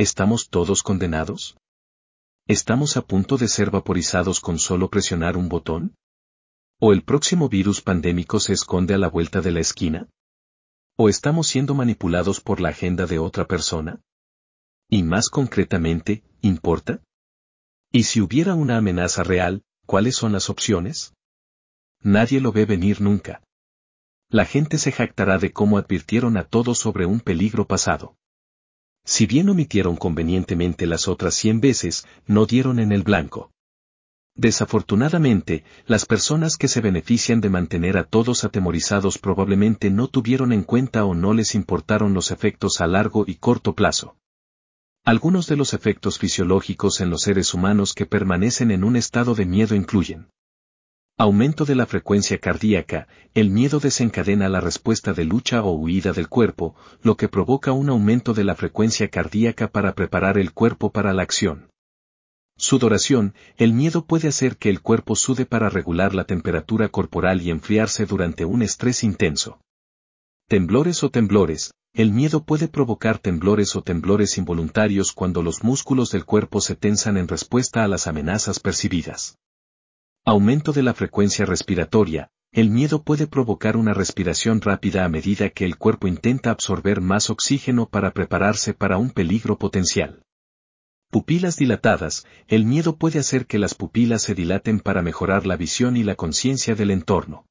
¿Estamos todos condenados? ¿Estamos a punto de ser vaporizados con solo presionar un botón? ¿O el próximo virus pandémico se esconde a la vuelta de la esquina? ¿O estamos siendo manipulados por la agenda de otra persona? Y más concretamente, ¿importa? ¿Y si hubiera una amenaza real, cuáles son las opciones? Nadie lo ve venir nunca. La gente se jactará de cómo advirtieron a todos sobre un peligro pasado. Si bien omitieron convenientemente las otras cien veces, no dieron en el blanco. Desafortunadamente, las personas que se benefician de mantener a todos atemorizados probablemente no tuvieron en cuenta o no les importaron los efectos a largo y corto plazo. Algunos de los efectos fisiológicos en los seres humanos que permanecen en un estado de miedo incluyen Aumento de la frecuencia cardíaca, el miedo desencadena la respuesta de lucha o huida del cuerpo, lo que provoca un aumento de la frecuencia cardíaca para preparar el cuerpo para la acción. Sudoración, el miedo puede hacer que el cuerpo sude para regular la temperatura corporal y enfriarse durante un estrés intenso. Temblores o temblores, el miedo puede provocar temblores o temblores involuntarios cuando los músculos del cuerpo se tensan en respuesta a las amenazas percibidas. Aumento de la frecuencia respiratoria. El miedo puede provocar una respiración rápida a medida que el cuerpo intenta absorber más oxígeno para prepararse para un peligro potencial. Pupilas dilatadas. El miedo puede hacer que las pupilas se dilaten para mejorar la visión y la conciencia del entorno.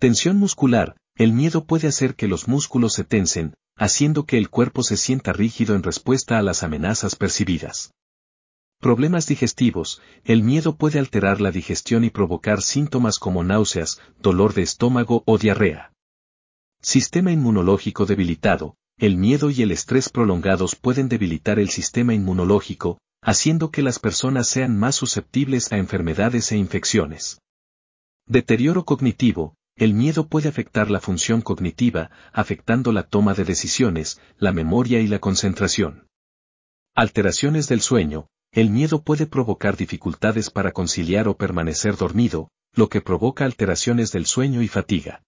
Tensión muscular. El miedo puede hacer que los músculos se tensen, haciendo que el cuerpo se sienta rígido en respuesta a las amenazas percibidas. Problemas digestivos, el miedo puede alterar la digestión y provocar síntomas como náuseas, dolor de estómago o diarrea. Sistema inmunológico debilitado, el miedo y el estrés prolongados pueden debilitar el sistema inmunológico, haciendo que las personas sean más susceptibles a enfermedades e infecciones. Deterioro cognitivo, el miedo puede afectar la función cognitiva, afectando la toma de decisiones, la memoria y la concentración. Alteraciones del sueño, el miedo puede provocar dificultades para conciliar o permanecer dormido, lo que provoca alteraciones del sueño y fatiga.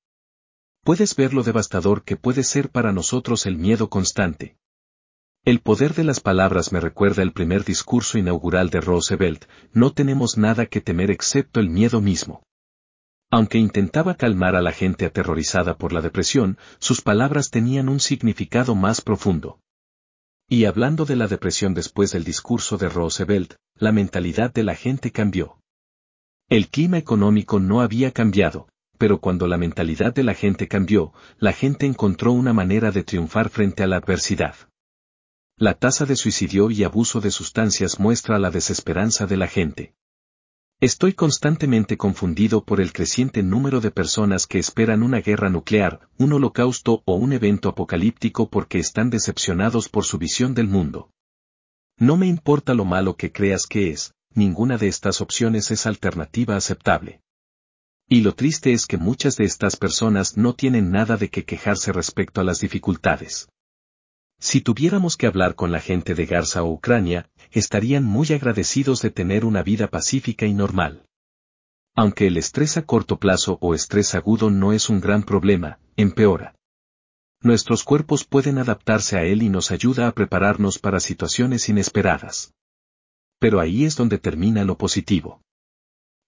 Puedes ver lo devastador que puede ser para nosotros el miedo constante. El poder de las palabras me recuerda el primer discurso inaugural de Roosevelt, no tenemos nada que temer excepto el miedo mismo. Aunque intentaba calmar a la gente aterrorizada por la depresión, sus palabras tenían un significado más profundo. Y hablando de la depresión después del discurso de Roosevelt, la mentalidad de la gente cambió. El clima económico no había cambiado, pero cuando la mentalidad de la gente cambió, la gente encontró una manera de triunfar frente a la adversidad. La tasa de suicidio y abuso de sustancias muestra la desesperanza de la gente. Estoy constantemente confundido por el creciente número de personas que esperan una guerra nuclear, un holocausto o un evento apocalíptico porque están decepcionados por su visión del mundo. No me importa lo malo que creas que es, ninguna de estas opciones es alternativa aceptable. Y lo triste es que muchas de estas personas no tienen nada de qué quejarse respecto a las dificultades. Si tuviéramos que hablar con la gente de Garza o Ucrania, estarían muy agradecidos de tener una vida pacífica y normal. Aunque el estrés a corto plazo o estrés agudo no es un gran problema, empeora. Nuestros cuerpos pueden adaptarse a él y nos ayuda a prepararnos para situaciones inesperadas. Pero ahí es donde termina lo positivo.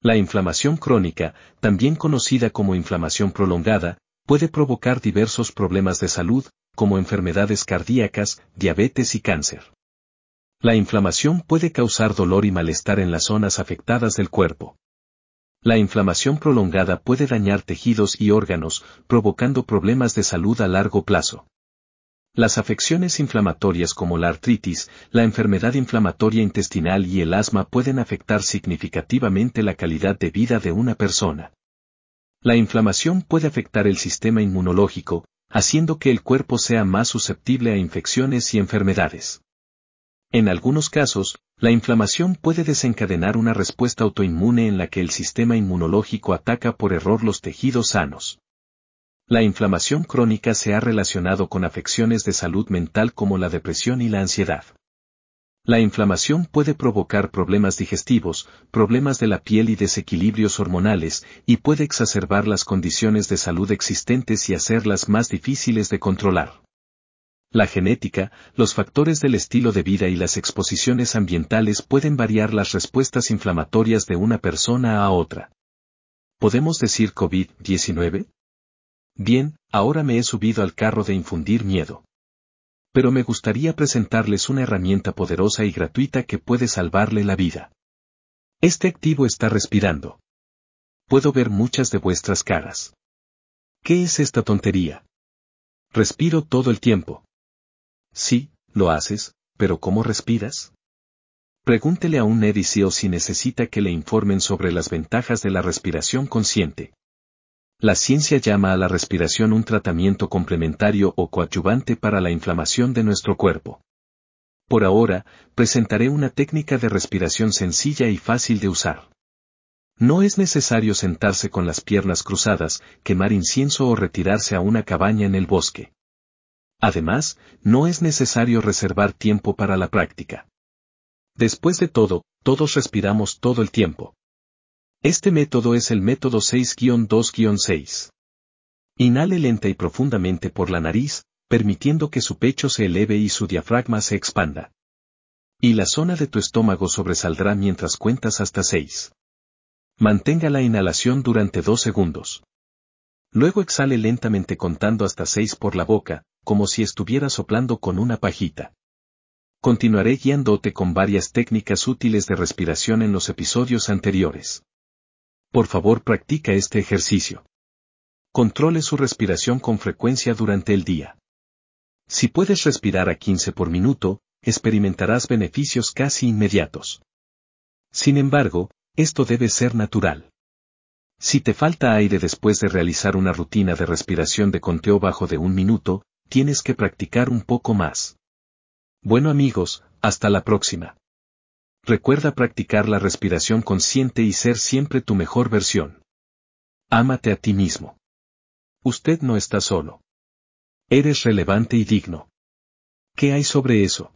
La inflamación crónica, también conocida como inflamación prolongada, puede provocar diversos problemas de salud, como enfermedades cardíacas, diabetes y cáncer. La inflamación puede causar dolor y malestar en las zonas afectadas del cuerpo. La inflamación prolongada puede dañar tejidos y órganos, provocando problemas de salud a largo plazo. Las afecciones inflamatorias como la artritis, la enfermedad inflamatoria intestinal y el asma pueden afectar significativamente la calidad de vida de una persona. La inflamación puede afectar el sistema inmunológico, haciendo que el cuerpo sea más susceptible a infecciones y enfermedades. En algunos casos, la inflamación puede desencadenar una respuesta autoinmune en la que el sistema inmunológico ataca por error los tejidos sanos. La inflamación crónica se ha relacionado con afecciones de salud mental como la depresión y la ansiedad. La inflamación puede provocar problemas digestivos, problemas de la piel y desequilibrios hormonales, y puede exacerbar las condiciones de salud existentes y hacerlas más difíciles de controlar. La genética, los factores del estilo de vida y las exposiciones ambientales pueden variar las respuestas inflamatorias de una persona a otra. ¿Podemos decir COVID-19? Bien, ahora me he subido al carro de infundir miedo. Pero me gustaría presentarles una herramienta poderosa y gratuita que puede salvarle la vida. Este activo está respirando. Puedo ver muchas de vuestras caras. ¿Qué es esta tontería? Respiro todo el tiempo. Sí, lo haces, pero ¿cómo respiras? Pregúntele a un o si necesita que le informen sobre las ventajas de la respiración consciente. La ciencia llama a la respiración un tratamiento complementario o coadyuvante para la inflamación de nuestro cuerpo. Por ahora, presentaré una técnica de respiración sencilla y fácil de usar. No es necesario sentarse con las piernas cruzadas, quemar incienso o retirarse a una cabaña en el bosque. Además, no es necesario reservar tiempo para la práctica. Después de todo, todos respiramos todo el tiempo. Este método es el método 6-2-6. Inhale lenta y profundamente por la nariz, permitiendo que su pecho se eleve y su diafragma se expanda. Y la zona de tu estómago sobresaldrá mientras cuentas hasta 6. Mantenga la inhalación durante 2 segundos. Luego exhale lentamente contando hasta 6 por la boca, como si estuviera soplando con una pajita. Continuaré guiándote con varias técnicas útiles de respiración en los episodios anteriores. Por favor practica este ejercicio. Controle su respiración con frecuencia durante el día. Si puedes respirar a 15 por minuto, experimentarás beneficios casi inmediatos. Sin embargo, esto debe ser natural. Si te falta aire después de realizar una rutina de respiración de conteo bajo de un minuto, tienes que practicar un poco más. Bueno amigos, hasta la próxima. Recuerda practicar la respiración consciente y ser siempre tu mejor versión. Ámate a ti mismo. Usted no está solo. Eres relevante y digno. ¿Qué hay sobre eso?